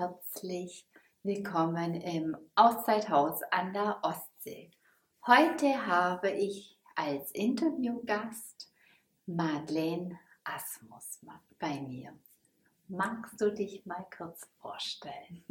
herzlich willkommen im Auszeithaus an der Ostsee. Heute habe ich als Interviewgast Madeleine Asmus bei mir. Magst du dich mal kurz vorstellen?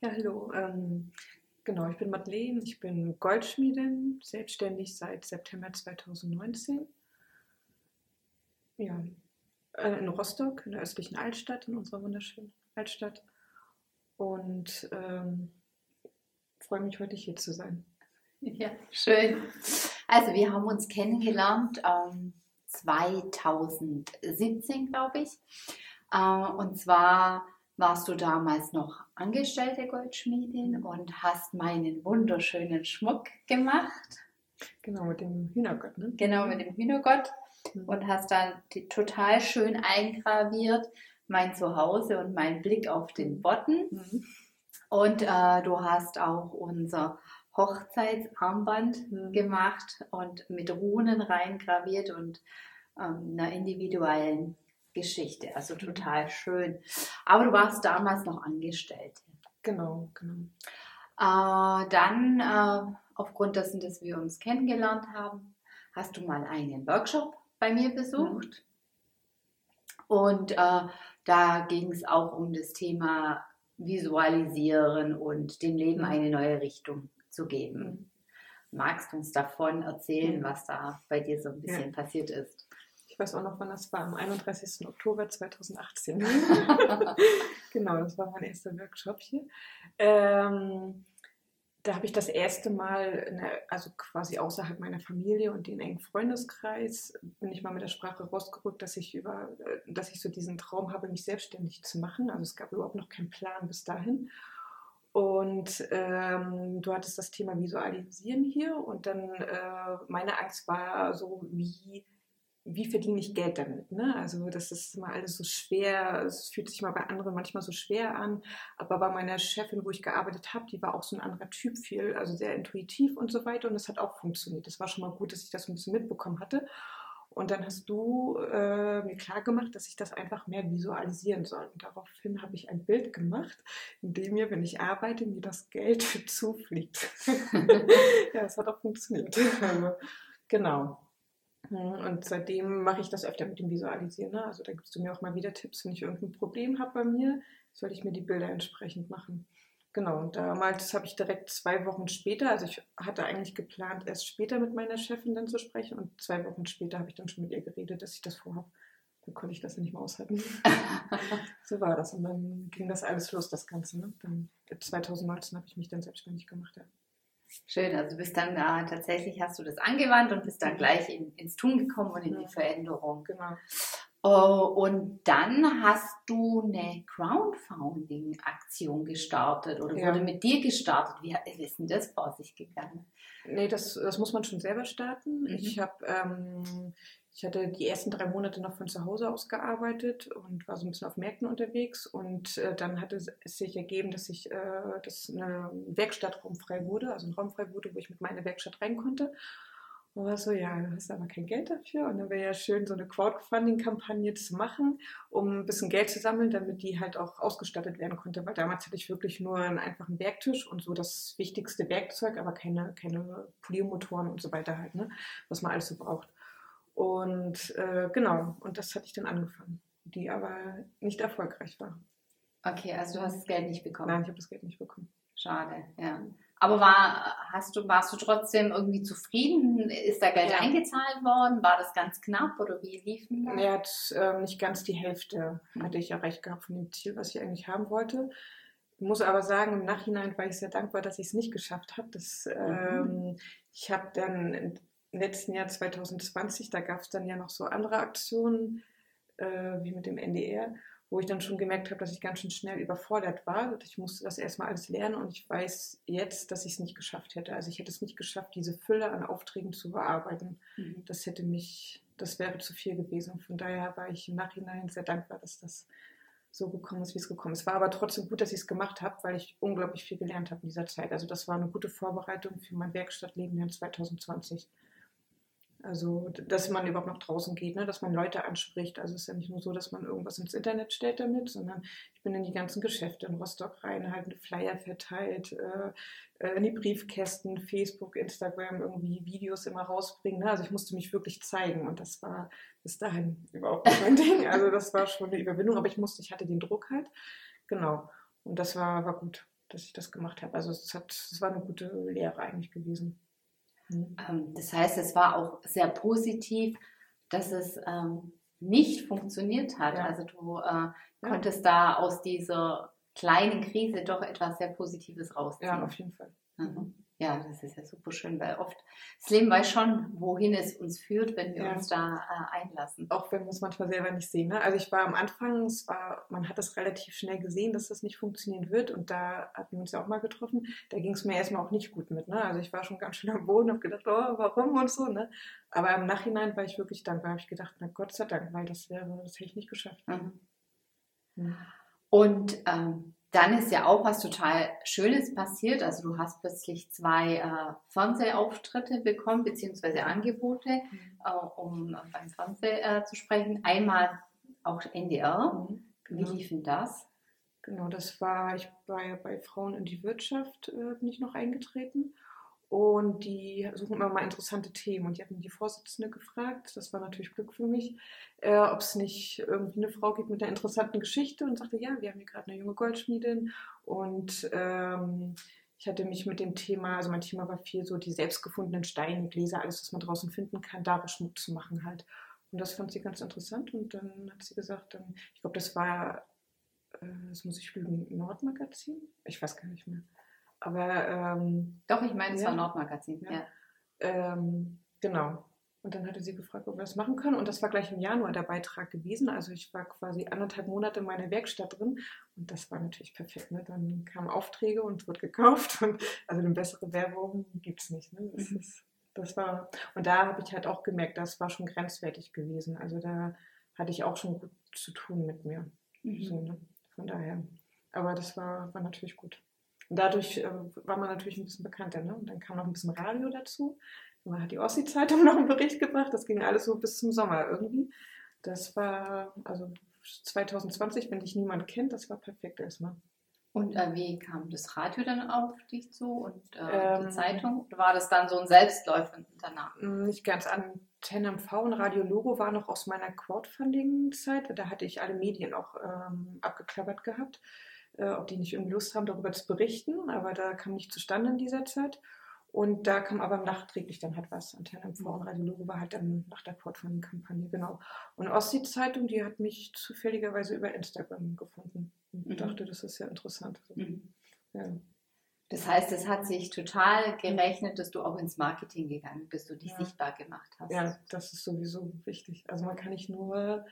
Ja, hallo. Ähm, genau, ich bin Madeleine, ich bin Goldschmiedin, selbstständig seit September 2019. Ja, äh, in Rostock, in der östlichen Altstadt, in unserer wunderschönen Altstadt. Und ähm, freue mich, heute hier zu sein. Ja, schön. Also wir haben uns kennengelernt ähm, 2017, glaube ich. Äh, und zwar warst du damals noch angestellte Goldschmiedin und hast meinen wunderschönen Schmuck gemacht. Genau, mit dem Hühnergott, ne? Genau, mit dem Hühnergott. Mhm. Und hast dann die, total schön eingraviert, mein Zuhause und mein Blick auf den Botten. Mhm. Und äh, du hast auch unser Hochzeitsarmband mhm. gemacht und mit Runen reingraviert und ähm, einer individuellen Geschichte. Also mhm. total schön. Aber du warst damals noch Angestellte. Genau, genau. Äh, dann, äh, aufgrund dessen, dass wir uns kennengelernt haben, hast du mal einen Workshop bei mir besucht. Mhm. Und äh, da ging es auch um das Thema Visualisieren und dem Leben mhm. eine neue Richtung zu geben. Mhm. Magst du uns davon erzählen, was da bei dir so ein bisschen ja. passiert ist? Ich weiß auch noch, wann das war, am 31. Oktober 2018. genau, das war mein erster Workshop hier. Ähm, da habe ich das erste Mal, eine, also quasi außerhalb meiner Familie und den engen Freundeskreis, bin ich mal mit der Sprache rausgerückt, dass ich über, äh, dass ich so diesen Traum habe, mich selbstständig zu machen. Also es gab überhaupt noch keinen Plan bis dahin. Und ähm, du hattest das Thema Visualisieren hier und dann äh, meine Angst war so, wie wie verdiene ich Geld damit? Ne? Also das ist immer alles so schwer, es fühlt sich mal bei anderen manchmal so schwer an, aber bei meiner Chefin, wo ich gearbeitet habe, die war auch so ein anderer Typ, viel, also sehr intuitiv und so weiter und es hat auch funktioniert. Das war schon mal gut, dass ich das ein bisschen mitbekommen hatte. Und dann hast du äh, mir klar gemacht, dass ich das einfach mehr visualisieren soll. Und daraufhin habe ich ein Bild gemacht, in dem mir, wenn ich arbeite, mir das Geld zufliegt. ja, es hat auch funktioniert. Genau. Mhm, und seitdem mache ich das öfter mit dem Visualisieren. Ne? Also da gibst du mir auch mal wieder Tipps, wenn ich irgendein Problem habe bei mir, soll ich mir die Bilder entsprechend machen. Genau, und damals habe ich direkt zwei Wochen später, also ich hatte eigentlich geplant, erst später mit meiner Chefin dann zu sprechen und zwei Wochen später habe ich dann schon mit ihr geredet, dass ich das vorhabe. Dann konnte ich das ja nicht mehr aushalten. so war das und dann ging das alles los, das Ganze. Ne? Dann 2019 habe ich mich dann selbstständig gemacht. Ja. Schön, also du bist dann da tatsächlich, hast du das angewandt und bist dann mhm. gleich in, ins Tun gekommen und in die mhm. Veränderung. Genau. Oh, und dann hast du eine Crowdfunding-Aktion gestartet oder ja. wurde mit dir gestartet. Wie ist denn das vor sich gegangen? Nee, das, das muss man schon selber starten. Mhm. Ich habe ähm, ich hatte die ersten drei Monate noch von zu Hause aus gearbeitet und war so ein bisschen auf Märkten unterwegs. Und äh, dann hatte es sich ergeben, dass ich äh, dass eine Werkstattraum frei wurde, also ein Raum frei wurde, wo ich mit meiner Werkstatt rein konnte. Und war so, ja, du hast aber kein Geld dafür. Und dann wäre ja schön, so eine Crowdfunding-Kampagne zu machen, um ein bisschen Geld zu sammeln, damit die halt auch ausgestattet werden konnte. Weil damals hatte ich wirklich nur einen einfachen Werktisch und so das wichtigste Werkzeug, aber keine, keine Poliermotoren und so weiter halt, ne? was man alles so braucht. Und äh, genau, und das hatte ich dann angefangen, die aber nicht erfolgreich war. Okay, also du hast das Geld nicht bekommen. Nein, ich habe das Geld nicht bekommen. Schade, ja. Aber war, hast du, warst du trotzdem irgendwie zufrieden? Ist da Geld ja. eingezahlt worden? War das ganz knapp oder wie lief das? Er hat äh, nicht ganz die Hälfte, hatte ich erreicht gehabt von dem Ziel, was ich eigentlich haben wollte. Ich muss aber sagen, im Nachhinein war ich sehr dankbar, dass ich es nicht geschafft habe. Das, mhm. ähm, ich habe dann letzten Jahr 2020, da gab es dann ja noch so andere Aktionen, äh, wie mit dem NDR, wo ich dann schon gemerkt habe, dass ich ganz schön schnell überfordert war. Ich musste das erstmal alles lernen und ich weiß jetzt, dass ich es nicht geschafft hätte. Also ich hätte es nicht geschafft, diese Fülle an Aufträgen zu bearbeiten. Mhm. Das hätte mich, das wäre zu viel gewesen. Von daher war ich im Nachhinein sehr dankbar, dass das so gekommen ist, wie es gekommen ist. Es war aber trotzdem gut, dass ich es gemacht habe, weil ich unglaublich viel gelernt habe in dieser Zeit. Also das war eine gute Vorbereitung für mein Werkstattleben in 2020. Also, dass man überhaupt nach draußen geht, ne? dass man Leute anspricht. Also es ist ja nicht nur so, dass man irgendwas ins Internet stellt damit, sondern ich bin in die ganzen Geschäfte in Rostock rein, halt eine Flyer verteilt, äh, äh, in die Briefkästen, Facebook, Instagram, irgendwie Videos immer rausbringen. Ne? Also ich musste mich wirklich zeigen und das war bis dahin überhaupt nicht mein Ding. Also das war schon eine Überwindung, aber ich musste, ich hatte den Druck halt. Genau. Und das war, war gut, dass ich das gemacht habe. Also es, hat, es war eine gute Lehre eigentlich gewesen. Mhm. Ähm, das heißt, es war auch sehr positiv, dass es ähm, nicht funktioniert hat. Ja. Also du äh, konntest ja. da aus dieser kleinen Krise doch etwas sehr Positives rausziehen. Ja, auf jeden Fall. Mhm. Ja, das ist ja super schön, weil oft das Leben weiß schon, wohin es uns führt, wenn wir ja. uns da äh, einlassen. Auch wenn wir es manchmal selber nicht sehen. Ne? Also ich war am Anfang, es war, man hat das relativ schnell gesehen, dass das nicht funktionieren wird und da hatten wir uns ja auch mal getroffen. Da ging es mir erstmal auch nicht gut mit. Ne? Also ich war schon ganz schön am Boden, habe gedacht, oh, warum und so. Ne? Aber im Nachhinein war ich wirklich dankbar. Habe ich gedacht, na Gott sei Dank, weil das wäre, das hätte ich nicht geschafft. Mhm. Mhm. Und ähm, dann ist ja auch was total Schönes passiert. Also du hast plötzlich zwei äh, Fernsehauftritte bekommen, beziehungsweise Angebote, mhm. äh, um beim Fernsehen äh, zu sprechen. Einmal auch NDR. Mhm. Wie genau. lief denn das? Genau, das war, ich war ja bei Frauen in die Wirtschaft, äh, bin ich noch eingetreten. Und die suchen immer mal interessante Themen. Und die hatten die Vorsitzende gefragt, das war natürlich Glück für mich, äh, ob es nicht irgendwie eine Frau gibt mit einer interessanten Geschichte und sagte, ja, wir haben hier gerade eine junge Goldschmiedin. Und ähm, ich hatte mich mit dem Thema, also mein Thema war viel so die selbstgefundenen Steine, Gläser, alles, was man draußen finden kann, daraus Schmuck zu machen halt. Und das fand sie ganz interessant. Und dann hat sie gesagt, dann, ich glaube, das war, äh, das muss ich lügen, Nordmagazin? Ich weiß gar nicht mehr. Aber ähm, doch, ich meine, es ja, war Nordmagazin. Ja. ja. Ähm, genau. Und dann hatte sie gefragt, ob wir das machen können. Und das war gleich im Januar der Beitrag gewesen. Also ich war quasi anderthalb Monate in meiner Werkstatt drin. Und das war natürlich perfekt. Ne? Dann kamen Aufträge und es wurde gekauft. Und also eine bessere Werbung gibt es nicht. Ne? Das, mhm. ist, das war, und da habe ich halt auch gemerkt, das war schon grenzwertig gewesen. Also da hatte ich auch schon gut zu tun mit mir. Mhm. So, ne? Von daher. Aber das war, war natürlich gut. Dadurch äh, war man natürlich ein bisschen bekannter. Ne? Und dann kam noch ein bisschen Radio dazu. Man hat die Ossi-Zeitung noch einen Bericht gebracht. Das ging alles so bis zum Sommer irgendwie. Das war, also 2020, wenn dich niemand kennt, das war perfekt erstmal. Und äh, wie kam das Radio dann auf dich zu und äh, ähm, die Zeitung? Oder war das dann so ein Selbstläufer danach? Nicht ganz. Antenne MV und Radio Logo war noch aus meiner Crowdfunding-Zeit. Da hatte ich alle Medien auch ähm, abgeklappert gehabt äh, ob die nicht irgendwie Lust haben, darüber zu berichten, aber da kam nicht zustande in dieser Zeit. Und da kam aber nachträglich dann halt was. Antenne MV und Radio Logo war halt dann nach der Portfolio-Kampagne, genau. Und Ostsee-Zeitung, die hat mich zufälligerweise über Instagram gefunden. Und mhm. dachte, das ist ja interessant. Mhm. Ja. Das heißt, es hat sich total gerechnet, dass du auch ins Marketing gegangen bist und dich ja. sichtbar gemacht hast. Ja, das ist sowieso wichtig. Also man kann nicht nur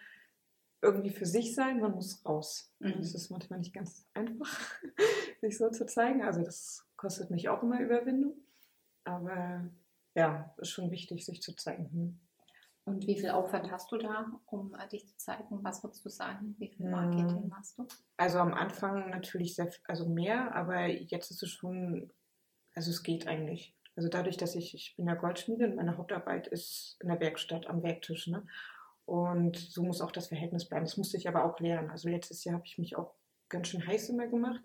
irgendwie für sich sein, man muss raus. Mhm. Das ist manchmal nicht ganz einfach, sich so zu zeigen. Also das kostet mich auch immer Überwindung. Aber ja, ist schon wichtig, sich zu zeigen. Hm. Und wie viel Aufwand hast du da, um dich zu zeigen? Was würdest du sagen? Wie viel Marketing hm. machst du? Also am Anfang natürlich sehr, also mehr, aber jetzt ist es schon, also es geht eigentlich. Also dadurch, dass ich, ich bin ja Goldschmiede und meine Hauptarbeit ist in der Werkstatt am Werktisch. Ne? Und so muss auch das Verhältnis bleiben. Das musste ich aber auch lernen. Also letztes Jahr habe ich mich auch ganz schön heiß immer gemacht,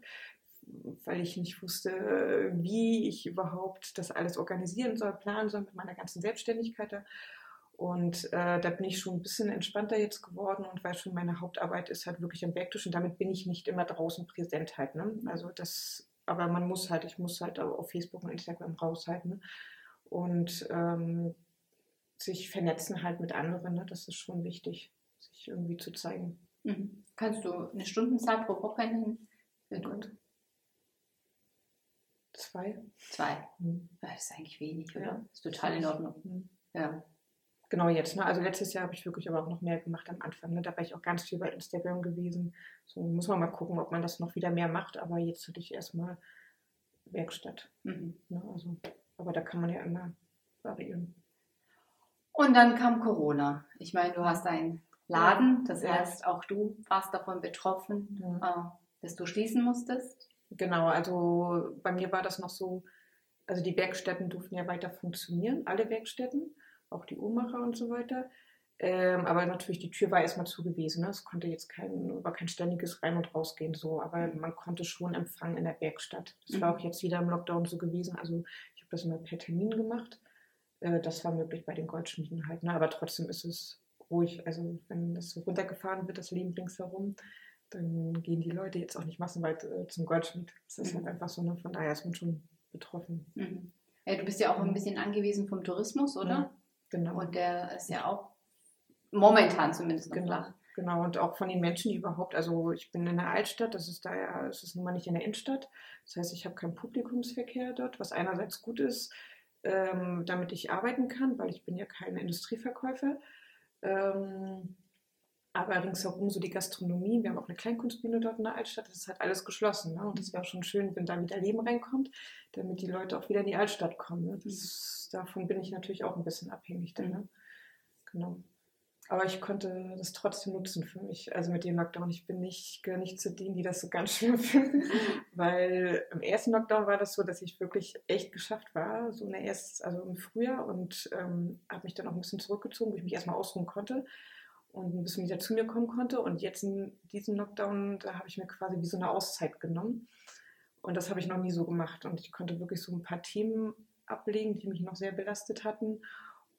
weil ich nicht wusste, wie ich überhaupt das alles organisieren soll, planen soll mit meiner ganzen Selbstständigkeit. Und äh, da bin ich schon ein bisschen entspannter jetzt geworden und weil schon meine Hauptarbeit ist halt wirklich am Werktisch und damit bin ich nicht immer draußen präsent halt. Ne? Also das, aber man muss halt, ich muss halt auf Facebook und Instagram raushalten. Ne? Und ähm, sich vernetzen halt mit anderen. Ne? Das ist schon wichtig, sich irgendwie zu zeigen. Mhm. Kannst du eine Stundenzahl pro Woche nennen? Gut. Zwei. Zwei. Mhm. Das ist eigentlich wenig, oder? Ja. Ist total in Ordnung. Mhm. Ja. Genau jetzt. Ne? Also letztes Jahr habe ich wirklich aber auch noch mehr gemacht am Anfang. Ne? Da war ich auch ganz viel bei Instagram gewesen. So muss man mal gucken, ob man das noch wieder mehr macht. Aber jetzt hatte ich erstmal Werkstatt. Mhm. Ne? Also, aber da kann man ja immer variieren. Und dann kam Corona. Ich meine, du hast einen Laden, das ja. heißt, auch du warst davon betroffen, ja. Äh, dass du schließen musstest. Genau, also bei mir war das noch so, also die Werkstätten durften ja weiter funktionieren, alle Werkstätten. auch die Uhrmacher und so weiter. Ähm, aber natürlich, die Tür war erstmal zu gewesen. Ne? Es konnte jetzt kein, war kein ständiges Rein- und Rausgehen so, aber man konnte schon empfangen in der Bergstadt. Das mhm. war auch jetzt wieder im Lockdown so gewesen. Also ich habe das immer per Termin gemacht. Äh, das war möglich bei den Goldschmieden halt. Ne? Aber trotzdem ist es ruhig. Also wenn das so runtergefahren wird, das Leben ringsherum, dann gehen die Leute jetzt auch nicht massenweit äh, zum Goldschmied. Das ist halt mhm. halt einfach so, ne? von daher ist man schon betroffen. Mhm. Ja, du bist ja auch ein bisschen angewiesen vom Tourismus, oder? Ja, genau. Und der ist ja auch Momentan zumindest genau, flach. Genau, und auch von den Menschen, überhaupt, also ich bin in der Altstadt, das ist da ja, es ist nun mal nicht in der Innenstadt. Das heißt, ich habe keinen Publikumsverkehr dort, was einerseits gut ist, ähm, damit ich arbeiten kann, weil ich bin ja kein Industrieverkäufer. Ähm, aber ringsherum so die Gastronomie, wir haben auch eine Kleinkunstbühne dort in der Altstadt, das ist halt alles geschlossen. Ne? Und es wäre schon schön, wenn da wieder Leben reinkommt, damit die Leute auch wieder in die Altstadt kommen. Ne? Das, davon bin ich natürlich auch ein bisschen abhängig. Dann, ne? Genau. Aber ich konnte das trotzdem nutzen für mich. Also mit dem Lockdown. Ich bin nicht, gehöre nicht zu denen, die das so ganz schön finden. Weil im ersten Lockdown war das so, dass ich wirklich echt geschafft war. So in der ersten, also im Frühjahr und ähm, habe mich dann auch ein bisschen zurückgezogen, wo ich mich erstmal ausruhen konnte und ein bisschen wieder zu mir kommen konnte. Und jetzt in diesem Lockdown, da habe ich mir quasi wie so eine Auszeit genommen. Und das habe ich noch nie so gemacht. Und ich konnte wirklich so ein paar Themen ablegen, die mich noch sehr belastet hatten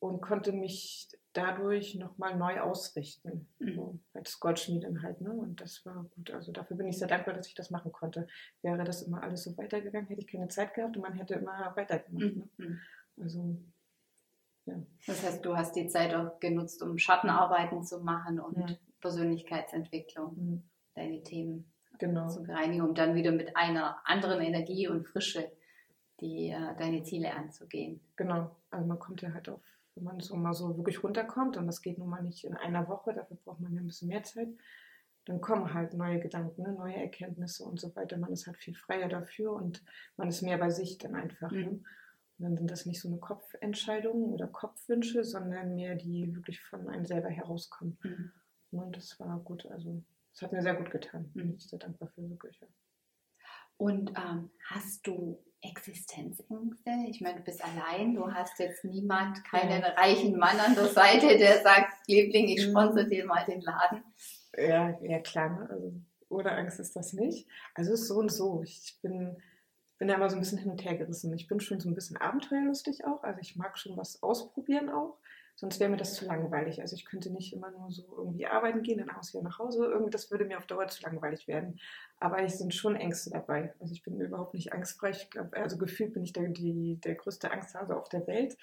und konnte mich dadurch nochmal neu ausrichten. Mhm. So, als Goldschmiedin halt, ne? Und das war gut. Also dafür bin ich sehr dankbar, dass ich das machen konnte. Wäre das immer alles so weitergegangen, hätte ich keine Zeit gehabt und man hätte immer weitergemacht. Mhm. Ne? Also ja. Das heißt, du hast die Zeit auch genutzt, um Schattenarbeiten zu machen und ja. Persönlichkeitsentwicklung, mhm. deine Themen genau. zu bereinigen, um dann wieder mit einer anderen Energie und Frische die, äh, deine Ziele anzugehen. Genau. Also man kommt ja halt auf wenn man so mal so wirklich runterkommt, und das geht nun mal nicht in einer Woche, dafür braucht man ja ein bisschen mehr Zeit, dann kommen halt neue Gedanken, ne, neue Erkenntnisse und so weiter. Man ist halt viel freier dafür und man ist mehr bei sich dann einfach. Ne? Mhm. Ne? Und dann sind das nicht so eine Kopfentscheidungen oder Kopfwünsche, sondern mehr die wirklich von einem selber herauskommen. Mhm. Und das war gut, also es hat mir sehr gut getan. Mhm. Ich bin sehr dankbar für wirklich. Ja. Und ähm, hast du Existenzängste? Ich meine, du bist allein, du hast jetzt niemand, keinen ja. reichen Mann an der Seite, der sagt, Liebling, ich mhm. sponsor dir mal den Laden. Ja, ja klar, ne? also, ohne Angst ist das nicht. Also es ist so und so. Ich bin, bin da immer so ein bisschen hin und her gerissen. Ich bin schon so ein bisschen abenteuerlustig auch, also ich mag schon was ausprobieren auch. Sonst wäre mir das zu langweilig. Also ich könnte nicht immer nur so irgendwie arbeiten gehen, dann aus wieder nach Hause. Irgendwie, das würde mir auf Dauer zu langweilig werden. Aber es sind schon Ängste dabei. Also ich bin überhaupt nicht angstfrei. Ich glaube, also gefühlt bin ich der, die, der größte Angsthase auf der Welt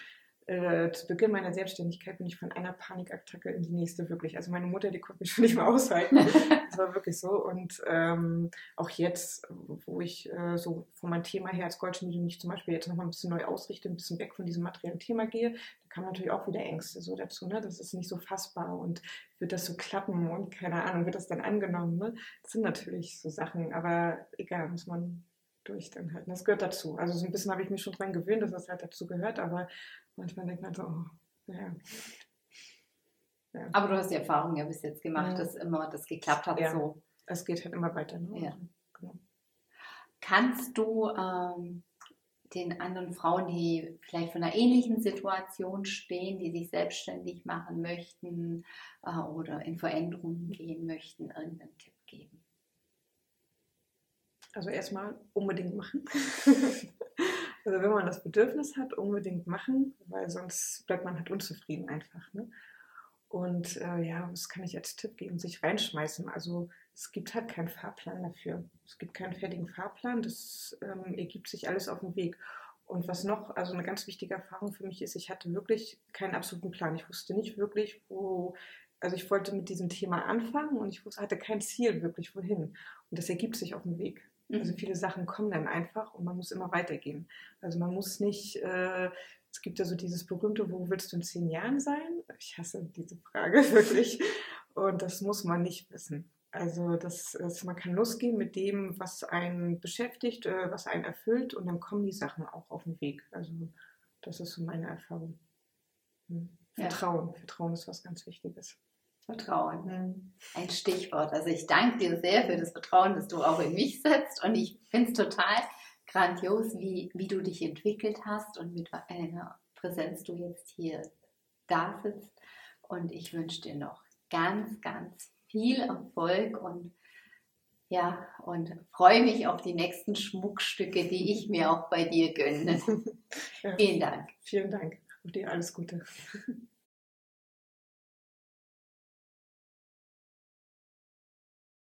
äh, zu Beginn meiner Selbstständigkeit bin ich von einer Panikattacke in die nächste wirklich. Also meine Mutter, die konnte mich schon nicht mehr aushalten. das war wirklich so. Und ähm, auch jetzt, wo ich äh, so von meinem Thema her als Goldschmiede mich zum Beispiel jetzt nochmal ein bisschen neu ausrichte, ein bisschen weg von diesem materiellen Thema gehe, kamen natürlich auch wieder Ängste so dazu. Ne? Das ist nicht so fassbar und wird das so klappen und keine Ahnung, wird das dann angenommen. Ne? Das sind natürlich so Sachen, aber egal, muss man durch dann halt. das gehört dazu. Also so ein bisschen habe ich mich schon dran gewöhnt, dass das halt dazu gehört, aber manchmal denkt man so, oh, ja. ja. Aber du hast die Erfahrung ja bis jetzt gemacht, ja. dass immer das geklappt hat ja. so. Es geht halt immer weiter. Ne? Ja. Also, genau. Kannst du ähm, den anderen Frauen, die vielleicht von einer ähnlichen Situation stehen, die sich selbstständig machen möchten äh, oder in Veränderungen gehen möchten, irgendeinen Tipp geben? Also erstmal unbedingt machen. also wenn man das Bedürfnis hat, unbedingt machen, weil sonst bleibt man halt unzufrieden einfach. Ne? Und äh, ja, was kann ich als Tipp geben? Sich reinschmeißen. Also es gibt halt keinen Fahrplan dafür. Es gibt keinen fertigen Fahrplan. Das ähm, ergibt sich alles auf dem Weg. Und was noch, also eine ganz wichtige Erfahrung für mich ist, ich hatte wirklich keinen absoluten Plan. Ich wusste nicht wirklich, wo, also ich wollte mit diesem Thema anfangen und ich wusste, hatte kein Ziel wirklich wohin. Und das ergibt sich auf dem Weg. Also mhm. viele Sachen kommen dann einfach und man muss immer weitergehen. Also man muss nicht, äh, es gibt ja so dieses berühmte, wo willst du in zehn Jahren sein? Ich hasse diese Frage wirklich. Und das muss man nicht wissen. Also das, das, man kann losgehen mit dem, was einen beschäftigt, äh, was einen erfüllt und dann kommen die Sachen auch auf den Weg. Also das ist so meine Erfahrung. Hm. Vertrauen. Ja. Vertrauen ist was ganz Wichtiges. Vertrauen. Mhm. Ein Stichwort. Also ich danke dir sehr für das Vertrauen, das du auch in mich setzt. Und ich finde es total grandios, wie, wie du dich entwickelt hast und mit einer Präsenz du jetzt hier da sitzt. Und ich wünsche dir noch ganz, ganz viel Erfolg und ja, und freue mich auf die nächsten Schmuckstücke, die ich mir auch bei dir gönne. Vielen Dank. Vielen Dank. Und dir alles Gute.